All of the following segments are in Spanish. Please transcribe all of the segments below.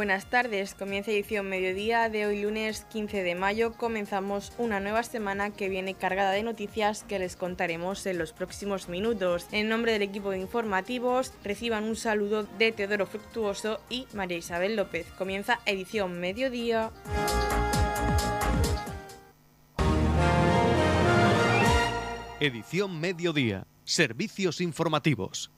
Buenas tardes, comienza edición mediodía de hoy lunes 15 de mayo. Comenzamos una nueva semana que viene cargada de noticias que les contaremos en los próximos minutos. En nombre del equipo de informativos, reciban un saludo de Teodoro Fructuoso y María Isabel López. Comienza edición mediodía. Edición mediodía. Servicios informativos.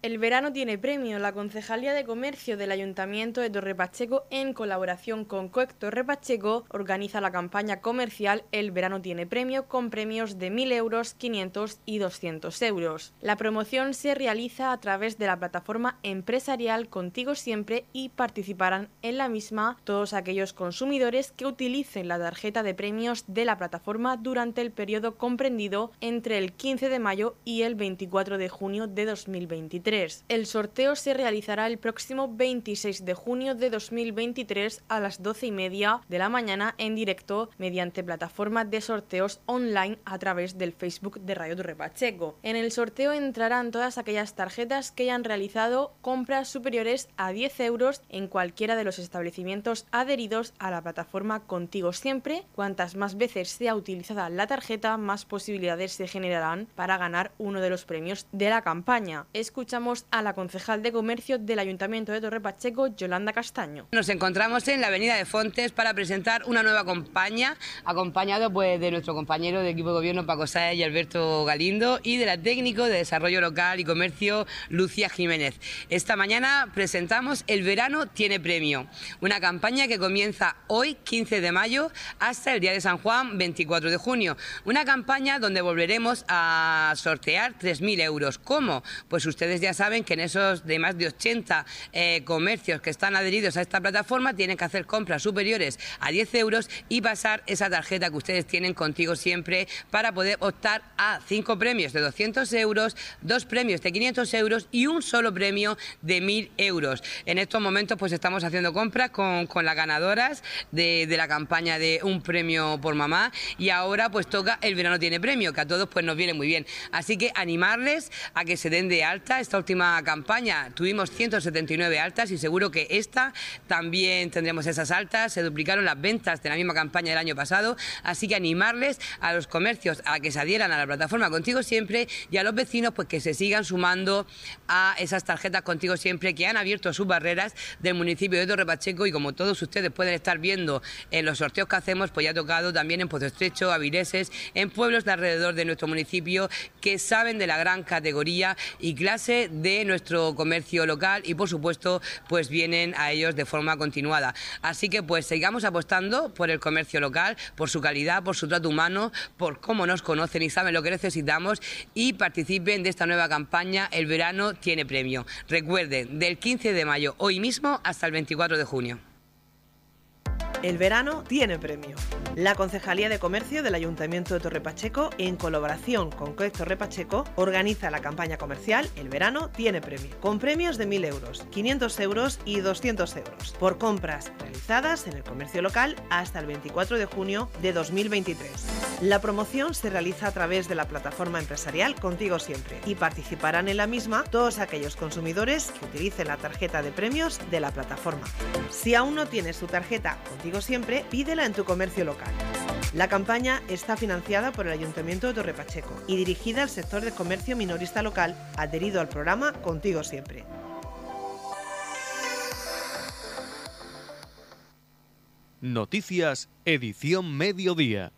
El verano tiene premio. La Concejalía de Comercio del Ayuntamiento de Torre Pacheco, en colaboración con COEC Torre Pacheco, organiza la campaña comercial El verano tiene premio con premios de 1.000 euros, 500 y 200 euros. La promoción se realiza a través de la plataforma empresarial Contigo Siempre y participarán en la misma todos aquellos consumidores que utilicen la tarjeta de premios de la plataforma durante el periodo comprendido entre el 15 de mayo y el 24 de junio de 2023. El sorteo se realizará el próximo 26 de junio de 2023 a las 12 y media de la mañana en directo mediante plataforma de sorteos online a través del Facebook de Radio Torre Pacheco. En el sorteo entrarán todas aquellas tarjetas que hayan realizado compras superiores a 10 euros en cualquiera de los establecimientos adheridos a la plataforma Contigo Siempre. Cuantas más veces sea utilizada la tarjeta, más posibilidades se generarán para ganar uno de los premios de la campaña. Escuchamos a la concejal de comercio del Ayuntamiento de Torre Pacheco, Yolanda Castaño. Nos encontramos en la Avenida de Fontes para presentar una nueva campaña, acompañado pues, de nuestro compañero de equipo de gobierno Paco Sáez y Alberto Galindo y de la técnico de desarrollo local y comercio Lucia Jiménez. Esta mañana presentamos El verano tiene premio, una campaña que comienza hoy, 15 de mayo, hasta el día de San Juan, 24 de junio. Una campaña donde volveremos a sortear 3.000 euros. ¿Cómo? Pues ustedes ya ya saben que en esos de más de 80 eh, comercios que están adheridos a esta plataforma tienen que hacer compras superiores a 10 euros y pasar esa tarjeta que ustedes tienen contigo siempre para poder optar a cinco premios de 200 euros, dos premios de 500 euros y un solo premio de 1.000 euros. En estos momentos pues estamos haciendo compras con, con las ganadoras de, de, la campaña de un premio por mamá y ahora pues toca el verano tiene premio, que a todos pues nos viene muy bien. Así que animarles a que se den de alta esta última campaña. Tuvimos 179 altas y seguro que esta también tendremos esas altas. Se duplicaron las ventas de la misma campaña del año pasado, así que animarles a los comercios a que se adhieran a la plataforma Contigo Siempre y a los vecinos pues que se sigan sumando a esas tarjetas Contigo Siempre que han abierto sus barreras del municipio de Torre Pacheco. Y como todos ustedes pueden estar viendo en los sorteos que hacemos, pues ya ha tocado también en Pozo Estrecho, Avireses, en pueblos de alrededor de nuestro municipio que saben de la gran categoría y clase de nuestro comercio local y por supuesto pues vienen a ellos de forma continuada. Así que pues sigamos apostando por el comercio local, por su calidad, por su trato humano, por cómo nos conocen y saben lo que necesitamos y participen de esta nueva campaña El verano tiene premio. Recuerden, del 15 de mayo hoy mismo hasta el 24 de junio. El verano tiene premio. La Concejalía de Comercio del Ayuntamiento de Torre Pacheco, en colaboración con COEC Torre Pacheco, organiza la campaña comercial El verano tiene premio, con premios de 1.000 euros, 500 euros y 200 euros, por compras realizadas en el comercio local hasta el 24 de junio de 2023. La promoción se realiza a través de la plataforma empresarial Contigo Siempre y participarán en la misma todos aquellos consumidores que utilicen la tarjeta de premios de la plataforma. Si aún no tienes tu tarjeta Contigo Siempre, pídela en tu comercio local. La campaña está financiada por el Ayuntamiento de Torre Pacheco y dirigida al sector de comercio minorista local adherido al programa Contigo Siempre. Noticias, edición mediodía.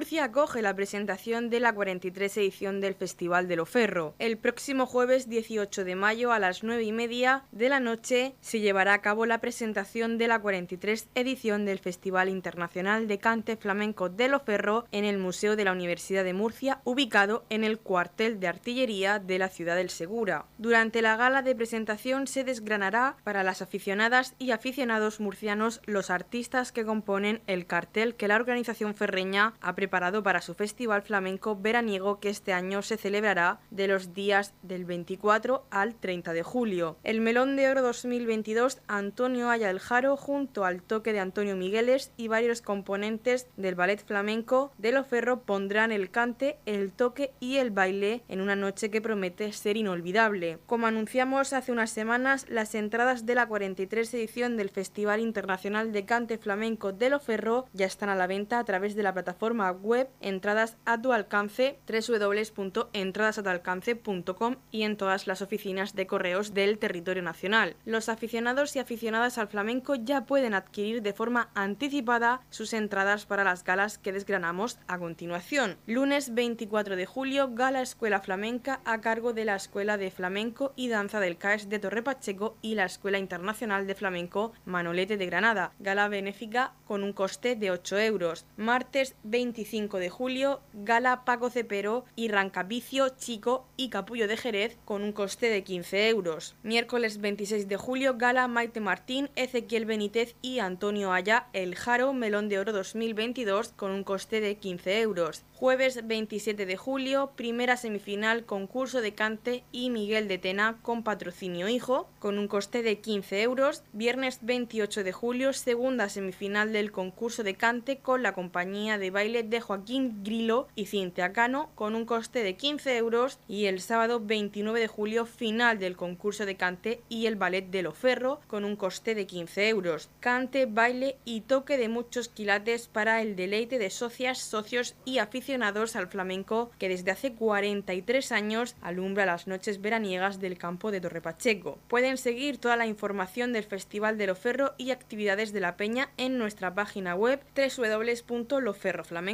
Murcia acoge la presentación de la 43 edición del Festival de Loferro. El próximo jueves 18 de mayo a las 9 y media de la noche se llevará a cabo la presentación de la 43 edición del Festival Internacional de Cante Flamenco de Loferro en el Museo de la Universidad de Murcia, ubicado en el cuartel de artillería de la ciudad del Segura. Durante la gala de presentación se desgranará para las aficionadas y aficionados murcianos los artistas que componen el cartel que la organización ferreña ha preparado preparado para su festival flamenco veraniego que este año se celebrará de los días del 24 al 30 de julio. El Melón de Oro 2022 Antonio Aya el Jaro junto al toque de Antonio Migueles y varios componentes del ballet flamenco de Loferro pondrán el cante, el toque y el baile en una noche que promete ser inolvidable. Como anunciamos hace unas semanas, las entradas de la 43 edición del Festival Internacional de Cante Flamenco de Loferro ya están a la venta a través de la plataforma web Entradas a tu alcance www.entradasatualcance.com y en todas las oficinas de correos del territorio nacional. Los aficionados y aficionadas al flamenco ya pueden adquirir de forma anticipada sus entradas para las galas que desgranamos a continuación. Lunes 24 de julio, Gala Escuela Flamenca a cargo de la Escuela de Flamenco y Danza del CAES de Torre Pacheco y la Escuela Internacional de Flamenco Manolete de Granada. Gala benéfica con un coste de 8 euros. Martes 25 de julio, Gala Paco Cepero y Rancapicio, Chico y Capullo de Jerez con un coste de 15 euros. Miércoles 26 de julio, Gala Maite Martín, Ezequiel Benítez y Antonio Aya, El Jaro Melón de Oro 2022 con un coste de 15 euros. Jueves 27 de julio, primera semifinal concurso de cante y Miguel de Tena con patrocinio hijo, con un coste de 15 euros. Viernes 28 de julio, segunda semifinal del concurso de cante con la compañía de baile de Joaquín Grilo y Cintia Cano, con un coste de 15 euros. Y el sábado 29 de julio, final del concurso de cante y el ballet de Loferro, con un coste de 15 euros. Cante, baile y toque de muchos quilates para el deleite de socias, socios y aficionados al flamenco que desde hace 43 años alumbra las noches veraniegas del campo de Torre Pacheco. Pueden seguir toda la información del Festival de Loferro y actividades de la Peña en nuestra página web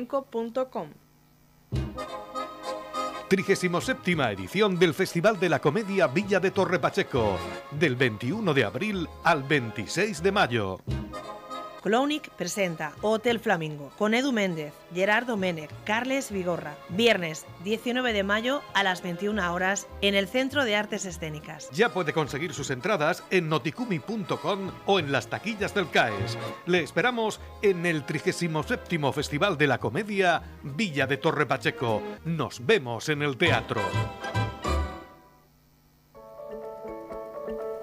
www.loferroflamenco.com. 37 edición del Festival de la Comedia Villa de Torre Pacheco, del 21 de abril al 26 de mayo. Clonic presenta Hotel Flamingo con Edu Méndez, Gerardo Menec, Carles Vigorra. Viernes 19 de mayo a las 21 horas en el Centro de Artes Escénicas. Ya puede conseguir sus entradas en noticumi.com o en las taquillas del CAES. Le esperamos en el 37 Festival de la Comedia Villa de Torre Pacheco. Nos vemos en el teatro.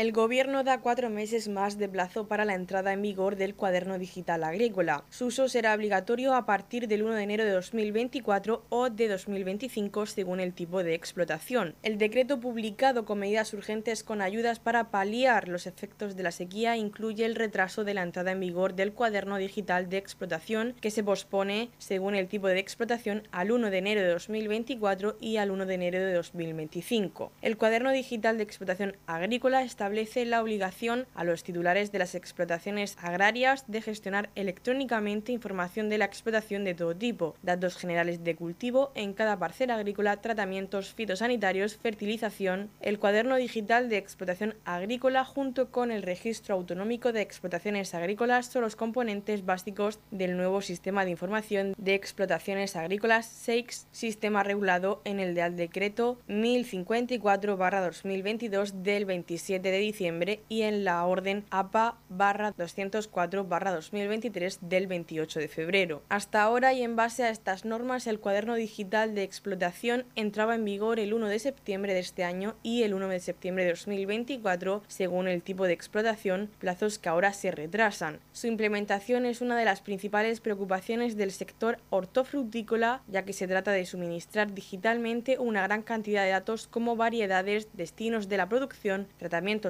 El Gobierno da cuatro meses más de plazo para la entrada en vigor del cuaderno digital agrícola. Su uso será obligatorio a partir del 1 de enero de 2024 o de 2025 según el tipo de explotación. El decreto publicado con medidas urgentes con ayudas para paliar los efectos de la sequía incluye el retraso de la entrada en vigor del cuaderno digital de explotación que se pospone según el tipo de explotación al 1 de enero de 2024 y al 1 de enero de 2025. El cuaderno digital de explotación agrícola está establece la obligación a los titulares de las explotaciones agrarias de gestionar electrónicamente información de la explotación de todo tipo, datos generales de cultivo en cada parcela agrícola, tratamientos fitosanitarios, fertilización, el cuaderno digital de explotación agrícola junto con el registro autonómico de explotaciones agrícolas son los componentes básicos del nuevo sistema de información de explotaciones agrícolas SEIX, sistema regulado en el Real Decreto 1054-2022 del 27 de diciembre y en la orden APA 204 2023 del 28 de febrero. Hasta ahora y en base a estas normas el cuaderno digital de explotación entraba en vigor el 1 de septiembre de este año y el 1 de septiembre de 2024 según el tipo de explotación, plazos que ahora se retrasan. Su implementación es una de las principales preocupaciones del sector hortofrutícola ya que se trata de suministrar digitalmente una gran cantidad de datos como variedades, destinos de la producción, tratamientos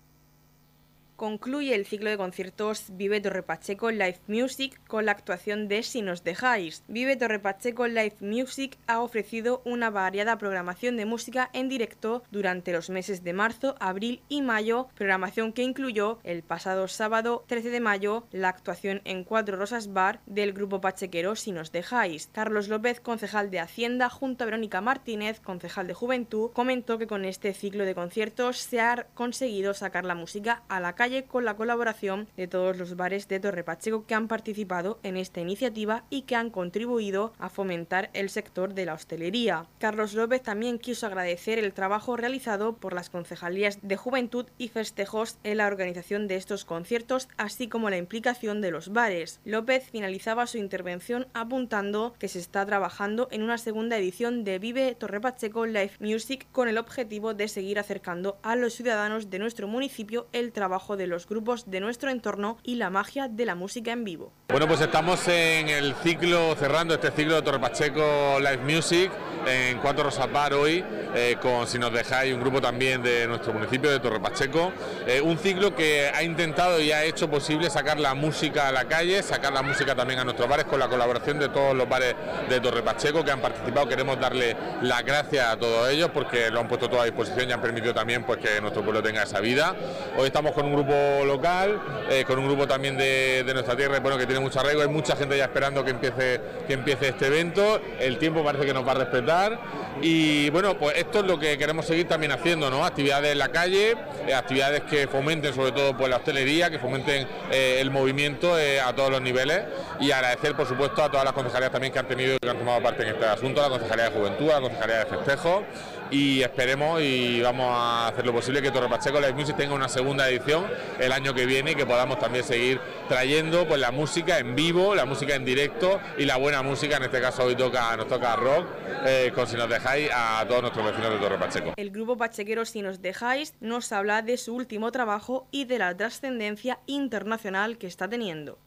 concluye el ciclo de conciertos Vive Torre Pacheco Live Music con la actuación de Si nos dejáis. Vive Torre Pacheco Live Music ha ofrecido una variada programación de música en directo durante los meses de marzo, abril y mayo, programación que incluyó el pasado sábado 13 de mayo la actuación en Cuatro Rosas Bar del grupo pachequero Si nos dejáis. Carlos López, concejal de Hacienda, junto a Verónica Martínez, concejal de Juventud, comentó que con este ciclo de conciertos se ha conseguido sacar la música a la calle con la colaboración de todos los bares de Torre Pacheco que han participado en esta iniciativa y que han contribuido a fomentar el sector de la hostelería. Carlos López también quiso agradecer el trabajo realizado por las concejalías de Juventud y Festejos en la organización de estos conciertos, así como la implicación de los bares. López finalizaba su intervención apuntando que se está trabajando en una segunda edición de Vive Torre Pacheco Live Music con el objetivo de seguir acercando a los ciudadanos de nuestro municipio el trabajo de los grupos de nuestro entorno y la magia de la música en vivo. Bueno, pues estamos en el ciclo, cerrando este ciclo de Torre Pacheco Live Music en Cuatro Rosas Bar hoy, eh, con si nos dejáis un grupo también de nuestro municipio de Torre Pacheco. Eh, un ciclo que ha intentado y ha hecho posible sacar la música a la calle, sacar la música también a nuestros bares con la colaboración de todos los bares de Torre Pacheco que han participado. Queremos darle las gracias a todos ellos porque lo han puesto todo a disposición y han permitido también pues, que nuestro pueblo tenga esa vida. Hoy estamos con un grupo local, eh, con un grupo también de, nuestra tierra, bueno, que tiene mucho arraigo, hay mucha gente ya esperando que empiece, que empiece este evento, el tiempo parece que nos va a respetar y bueno, pues esto es lo que queremos seguir también haciendo, ¿no? Actividades en la calle, eh, actividades que fomenten sobre todo pues, la hostelería, que fomenten eh, el movimiento a todos los niveles y agradecer por supuesto a todas las concejalías también que han tenido y que han tomado parte en este asunto, la Concejalía de Juventud, la Concejalía de Festejo y esperemos y vamos a hacer lo posible que Torre Pacheco Live Music tenga una segunda edición el año que viene y que podamos también seguir trayendo pues la música en vivo, la música en directo y la buena música, en este caso hoy toca, nos toca rock, eh, con si nos dejáis a todos nuestros vecinos de Torre Pacheco. El grupo pachequero Si nos dejáis nos habla de su último trabajo y de la trascendencia internacional que está teniendo.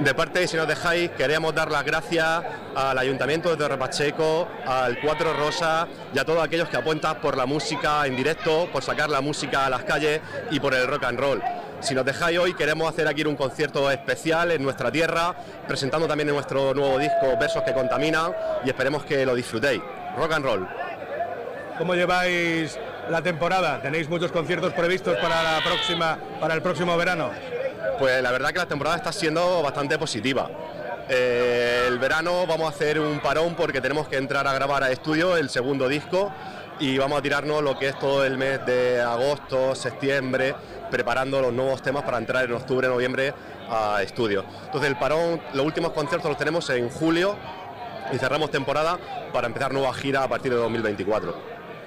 De parte Si nos dejáis, queremos dar las gracias al Ayuntamiento de Torre Pacheco, al Cuatro Rosas y a todos aquellos que apuentan por la música en directo, por sacar la música a las calles y por el rock and roll. Si nos dejáis hoy, queremos hacer aquí un concierto especial en nuestra tierra, presentando también nuestro nuevo disco Versos que Contaminan y esperemos que lo disfrutéis. Rock and roll. ¿Cómo lleváis la temporada? ¿Tenéis muchos conciertos previstos para, la próxima, para el próximo verano? Pues la verdad que la temporada está siendo bastante positiva. Eh, el verano vamos a hacer un parón porque tenemos que entrar a grabar a estudio el segundo disco y vamos a tirarnos lo que es todo el mes de agosto, septiembre, preparando los nuevos temas para entrar en octubre, noviembre a estudio. Entonces el parón, los últimos conciertos los tenemos en julio y cerramos temporada para empezar nueva gira a partir de 2024.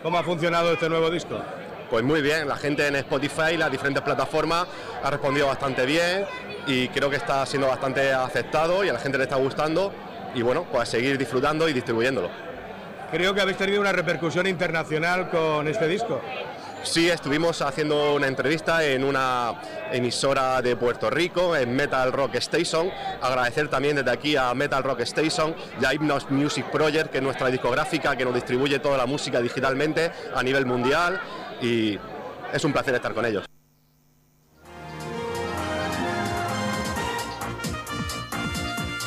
¿Cómo ha funcionado este nuevo disco? Pues muy bien, la gente en Spotify, las diferentes plataformas, ha respondido bastante bien y creo que está siendo bastante aceptado y a la gente le está gustando y bueno, pues a seguir disfrutando y distribuyéndolo. Creo que habéis tenido una repercusión internacional con este disco. Sí, estuvimos haciendo una entrevista en una emisora de Puerto Rico, en Metal Rock Station. Agradecer también desde aquí a Metal Rock Station y a Hypnos Music Project, que es nuestra discográfica que nos distribuye toda la música digitalmente a nivel mundial y es un placer estar con ellos.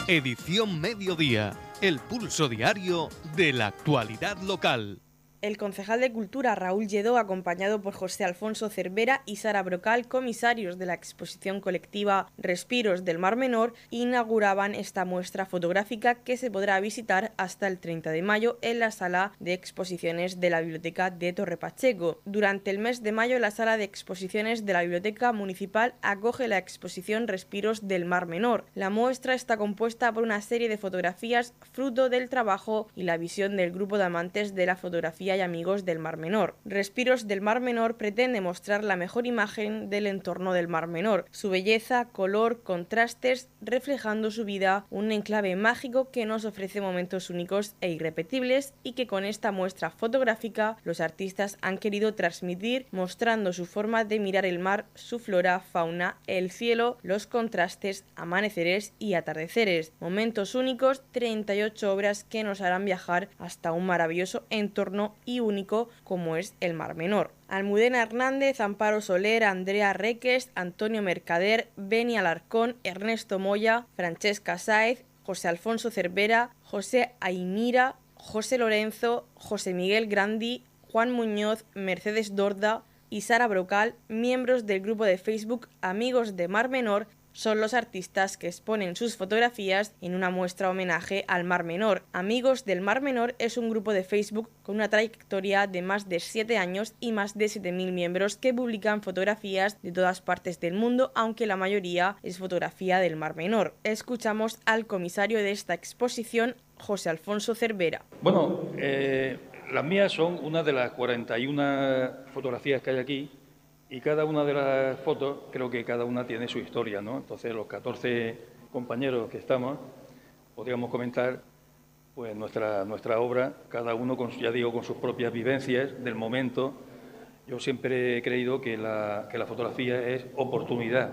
Edición Mediodía, el pulso diario de la actualidad local. El concejal de Cultura Raúl Lledó, acompañado por José Alfonso Cervera y Sara Brocal, comisarios de la exposición colectiva Respiros del Mar Menor, inauguraban esta muestra fotográfica que se podrá visitar hasta el 30 de mayo en la sala de exposiciones de la Biblioteca de Torre Pacheco. Durante el mes de mayo, la sala de exposiciones de la Biblioteca Municipal acoge la exposición Respiros del Mar Menor. La muestra está compuesta por una serie de fotografías fruto del trabajo y la visión del grupo de amantes de la fotografía y amigos del Mar Menor. Respiros del Mar Menor pretende mostrar la mejor imagen del entorno del Mar Menor, su belleza, color, contrastes, reflejando su vida, un enclave mágico que nos ofrece momentos únicos e irrepetibles y que con esta muestra fotográfica los artistas han querido transmitir mostrando su forma de mirar el mar, su flora, fauna, el cielo, los contrastes, amaneceres y atardeceres. Momentos únicos, 38 obras que nos harán viajar hasta un maravilloso entorno y único como es el Mar Menor. Almudena Hernández, Amparo Soler, Andrea Reques, Antonio Mercader, Beni Alarcón, Ernesto Moya, Francesca Sáez, José Alfonso Cervera, José Aimira, José Lorenzo, José Miguel Grandi, Juan Muñoz, Mercedes Dorda y Sara Brocal, miembros del grupo de Facebook Amigos de Mar Menor, son los artistas que exponen sus fotografías en una muestra homenaje al Mar Menor. Amigos del Mar Menor es un grupo de Facebook con una trayectoria de más de 7 años y más de 7.000 miembros que publican fotografías de todas partes del mundo, aunque la mayoría es fotografía del Mar Menor. Escuchamos al comisario de esta exposición, José Alfonso Cervera. Bueno, eh, las mías son una de las 41 fotografías que hay aquí y cada una de las fotos, creo que cada una tiene su historia, ¿no? Entonces, los 14 compañeros que estamos, podríamos comentar pues nuestra, nuestra obra, cada uno, con, ya digo, con sus propias vivencias del momento. Yo siempre he creído que la, que la fotografía es oportunidad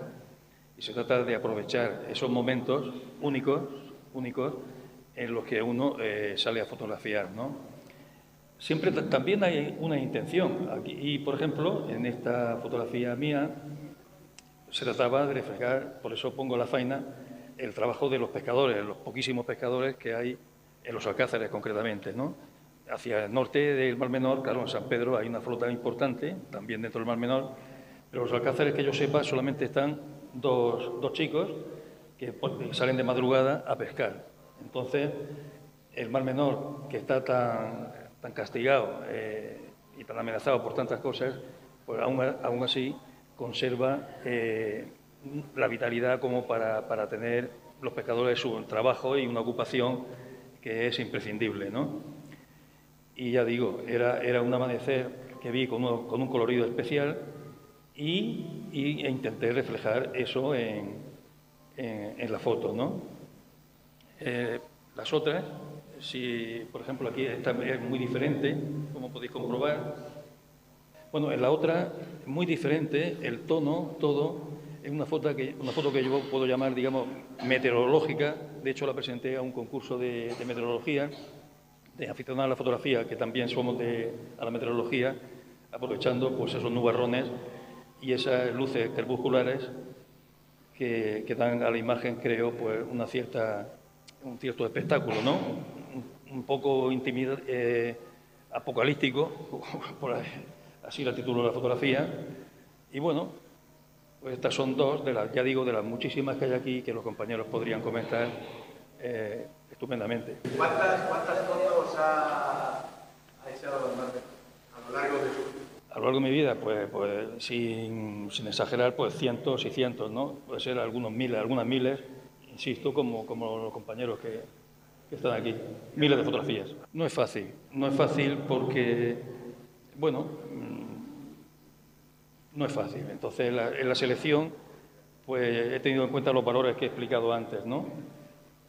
y se trata de aprovechar esos momentos únicos, únicos en los que uno eh, sale a fotografiar, ¿no? Siempre también hay una intención. Y, por ejemplo, en esta fotografía mía se trataba de reflejar, por eso pongo la faina, el trabajo de los pescadores, los poquísimos pescadores que hay en los Alcázares concretamente. ¿no? Hacia el norte del Mar Menor, claro, en San Pedro hay una flota importante, también dentro del Mar Menor, pero los Alcázares que yo sepa solamente están dos, dos chicos que salen de madrugada a pescar. Entonces, el Mar Menor, que está tan tan castigado eh, y tan amenazado por tantas cosas, pues aún, así conserva eh, la vitalidad como para, tener los pescadores su trabajo y una ocupación que es imprescindible. ¿no? Y ya digo, era, un amanecer que vi con, un colorido especial y, e intenté reflejar eso en, en, la foto. ¿no? Eh, las otras si, por ejemplo, aquí está, es muy diferente, como podéis comprobar. Bueno, en la otra, muy diferente, el tono, todo, es una foto que, una foto que yo puedo llamar, digamos, meteorológica. De hecho, la presenté a un concurso de, meteorología, de aficionados a la fotografía, que también somos de, a la meteorología, aprovechando pues, esos nubarrones y esas luces crepusculares que, que dan a la imagen, creo, pues, una cierta, un cierto espectáculo, ¿no? Un poco intimida, eh, apocalíptico, por así la titulo la fotografía. Y bueno, pues estas son dos de las, ya digo, de las muchísimas que hay aquí que los compañeros podrían comentar eh, estupendamente. ¿Cuántas, cuántas fotos ha, ha hecho a lo largo de su a lo largo de mi vida, pues, pues sin, sin, exagerar, pues cientos y cientos, ¿no? Puede ser algunos miles, algunas miles, insisto, como, como los compañeros que, que están aquí, miles de fotografías. No es fácil, no es fácil porque, bueno, mm, no es fácil. Entonces, en la selección, pues he tenido en cuenta los valores que he explicado antes, ¿no?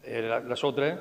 Eh, las otras,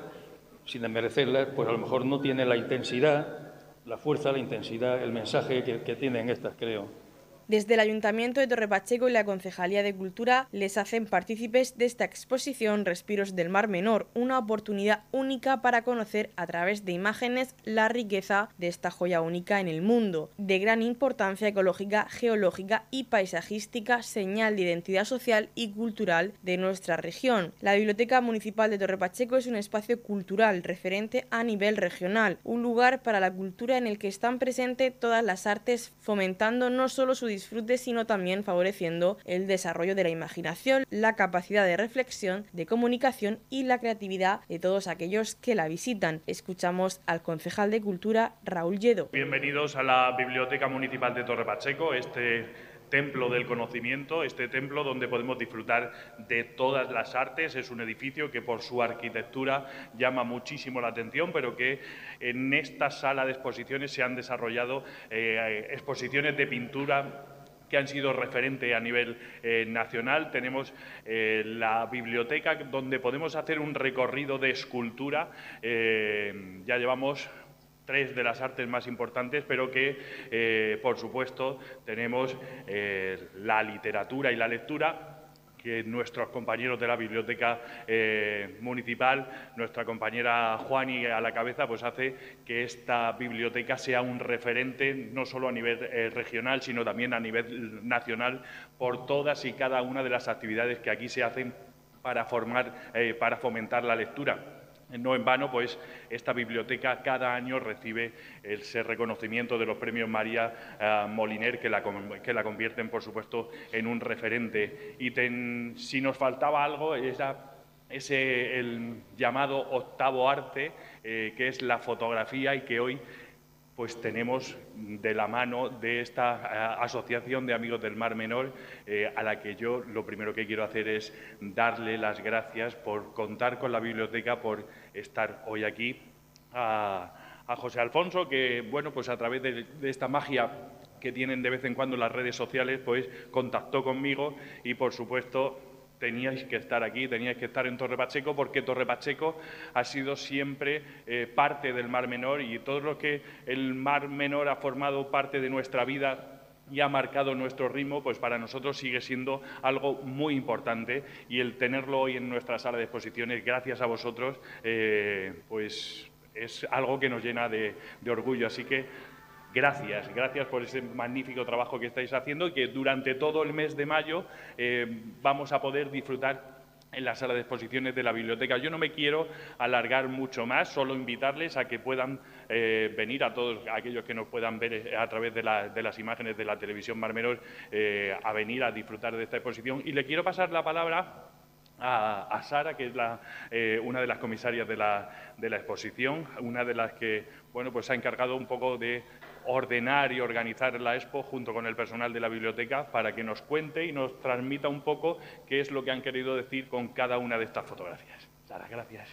sin desmerecerlas, pues a lo mejor no tienen la intensidad, la fuerza, la intensidad, el mensaje que tienen estas, creo. Desde el Ayuntamiento de Torre Pacheco y la Concejalía de Cultura les hacen partícipes de esta exposición Respiros del Mar Menor, una oportunidad única para conocer a través de imágenes la riqueza de esta joya única en el mundo, de gran importancia ecológica, geológica y paisajística, señal de identidad social y cultural de nuestra región. La Biblioteca Municipal de Torre Pacheco es un espacio cultural referente a nivel regional, un lugar para la cultura en el que están presentes todas las artes, fomentando no solo su disfrute, sino también favoreciendo el desarrollo de la imaginación, la capacidad de reflexión, de comunicación y la creatividad de todos aquellos que la visitan. Escuchamos al concejal de Cultura, Raúl Lledo. Bienvenidos a la Biblioteca Municipal de Torre Pacheco, este templo del conocimiento, este templo donde podemos disfrutar de todas las artes. Es un edificio que por su arquitectura llama muchísimo la atención, pero que en esta sala de exposiciones se han desarrollado eh, exposiciones de pintura que han sido referente a nivel eh, nacional. Tenemos eh, la biblioteca donde podemos hacer un recorrido de escultura. ya llevamos tres de las artes más importantes, pero que, eh, por supuesto, tenemos eh, la literatura y la lectura que nuestros compañeros de la biblioteca eh, municipal, nuestra compañera Juani a la cabeza, pues hace que esta biblioteca sea un referente no solo a nivel regional, sino también a nivel nacional por todas y cada una de las actividades que aquí se hacen para, formar, para fomentar la lectura. No en vano, pues esta biblioteca cada año recibe ese reconocimiento de los premios María eh, Moliner, que la, convierten, por supuesto, en un referente. Y si nos faltaba algo, era ese el llamado octavo arte, eh, que es la fotografía y que hoy pues tenemos de la mano de esta eh, Asociación de Amigos del Mar Menor, eh, a la que yo lo primero que quiero hacer es darle las gracias por contar con la biblioteca, por estar hoy aquí. A, José Alfonso, que, bueno, pues a través de, de esta magia que tienen de vez en cuando las redes sociales, pues contactó conmigo y, por supuesto, teníais que estar aquí, teníais que estar en Torre Pacheco, porque Torre Pacheco ha sido siempre eh, parte del Mar Menor y todo lo que el Mar Menor ha formado parte de nuestra vida y ha marcado nuestro ritmo, pues para nosotros sigue siendo algo muy importante y el tenerlo hoy en nuestra sala de exposiciones, gracias a vosotros, eh, pues es algo que nos llena de orgullo. Así que Gracias, gracias por ese magnífico trabajo que estáis haciendo y que durante todo el mes de mayo eh, vamos a poder disfrutar en la sala de exposiciones de la biblioteca. Yo no me quiero alargar mucho más, solo invitarles a que puedan eh, venir a todos aquellos que nos puedan ver eh, a través de, las imágenes de la televisión Marmenor, a venir a disfrutar de esta exposición. Y le quiero pasar la palabra a, Sara, que es una de las comisarias de la, de la, exposición, una de las que bueno, pues ha encargado un poco de ordenar y organizar la expo junto con el personal de la biblioteca para que nos cuente y nos transmita un poco qué es lo que han querido decir con cada una de estas fotografías. Sara, gracias.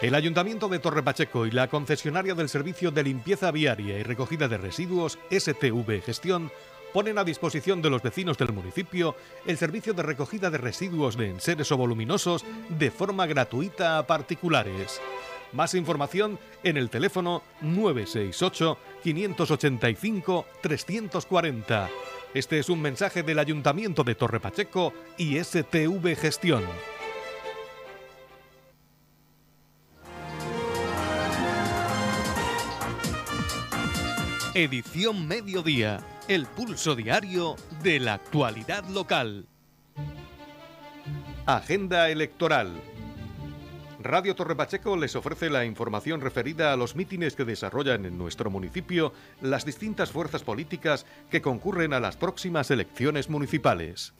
El Ayuntamiento de Torre Pacheco y la concesionaria del Servicio de Limpieza Viaria y Recogida de Residuos, STV Gestión, ponen a disposición de los vecinos del municipio el servicio de recogida de residuos de enseres o voluminosos de forma gratuita a particulares. Más información en el teléfono 968-585-340. Este es un mensaje del Ayuntamiento de Torre Pacheco y STV Gestión. Edición Mediodía, el pulso diario de la actualidad local. Agenda electoral. Radio Torre Pacheco les ofrece la información referida a los mítines que desarrollan en nuestro municipio las distintas fuerzas políticas que concurren a las próximas elecciones municipales.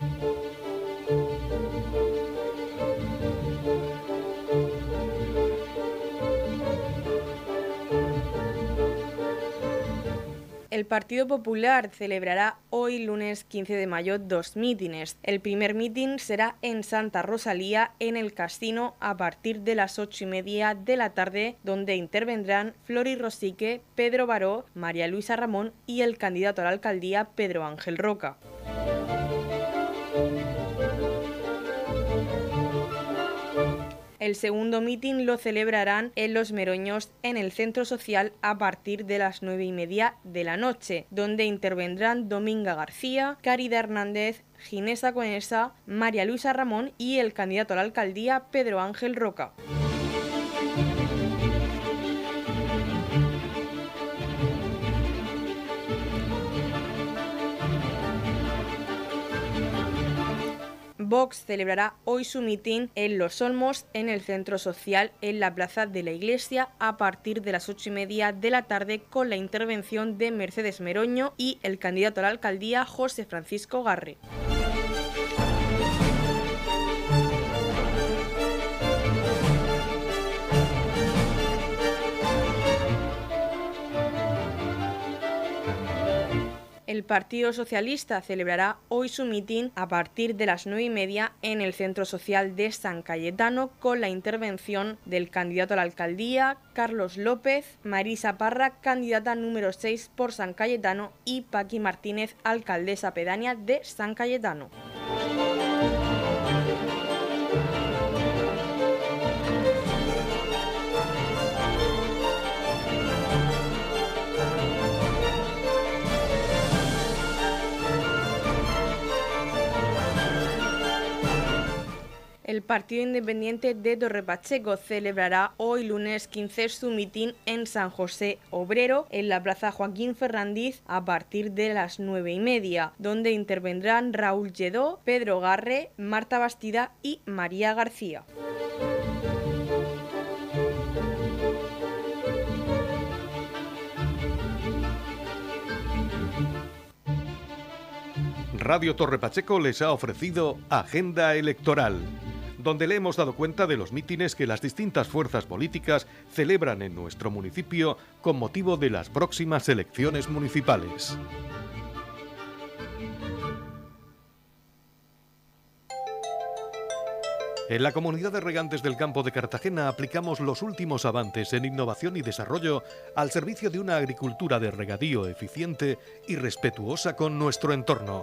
El Partido Popular celebrará hoy, lunes 15 de mayo, dos mítines. El primer mítin será en Santa Rosalía, en el casino, a partir de las ocho y media de la tarde, donde intervendrán Flori Rosique, Pedro Baró, María Luisa Ramón y el candidato a la alcaldía, Pedro Ángel Roca. El segundo mitin lo celebrarán en Los Meroños en el centro social a partir de las nueve y media de la noche, donde intervendrán Dominga García, Carida Hernández, Ginesa Conesa, María Luisa Ramón y el candidato a la alcaldía Pedro Ángel Roca. Vox celebrará hoy su mitin en Los Olmos, en el centro social, en la plaza de la iglesia, a partir de las ocho y media de la tarde, con la intervención de Mercedes Meroño y el candidato a la alcaldía José Francisco Garre. Partido Socialista celebrará hoy su mitin a partir de las nueve y media en el Centro Social de San Cayetano con la intervención del candidato a la alcaldía, Carlos López, Marisa Parra, candidata número 6 por San Cayetano y Paqui Martínez, alcaldesa pedánea de San Cayetano. El Partido Independiente de Torre Pacheco celebrará hoy lunes 15 su mitin en San José Obrero, en la Plaza Joaquín Ferrandiz, a partir de las nueve y media, donde intervendrán Raúl Lledó, Pedro Garre, Marta Bastida y María García. Radio Torre Pacheco les ha ofrecido Agenda Electoral, donde le hemos dado cuenta de los mítines que las distintas fuerzas políticas celebran en nuestro municipio con motivo de las próximas elecciones municipales. En la comunidad de regantes del campo de Cartagena aplicamos los últimos avances en innovación y desarrollo al servicio de una agricultura de regadío eficiente y respetuosa con nuestro entorno.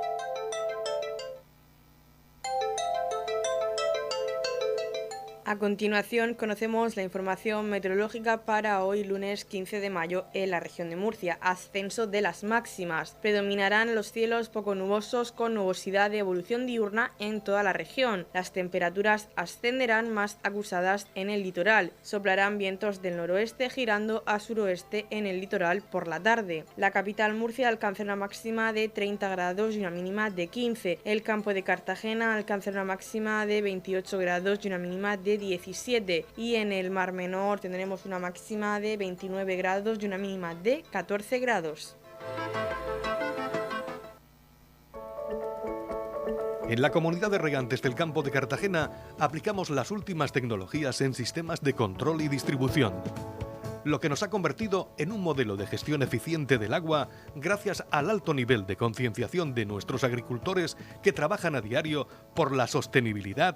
A continuación conocemos la información meteorológica para hoy lunes 15 de mayo en la región de Murcia. Ascenso de las máximas. Predominarán los cielos poco nubosos con nubosidad de evolución diurna en toda la región. Las temperaturas ascenderán más acusadas en el litoral. Soplarán vientos del noroeste girando a suroeste en el litoral por la tarde. La capital Murcia alcanza una máxima de 30 grados y una mínima de 15. El campo de Cartagena alcanza una máxima de 28 grados y una mínima de 17 y en el Mar Menor tendremos una máxima de 29 grados y una mínima de 14 grados. En la comunidad de regantes del campo de Cartagena aplicamos las últimas tecnologías en sistemas de control y distribución, lo que nos ha convertido en un modelo de gestión eficiente del agua gracias al alto nivel de concienciación de nuestros agricultores que trabajan a diario por la sostenibilidad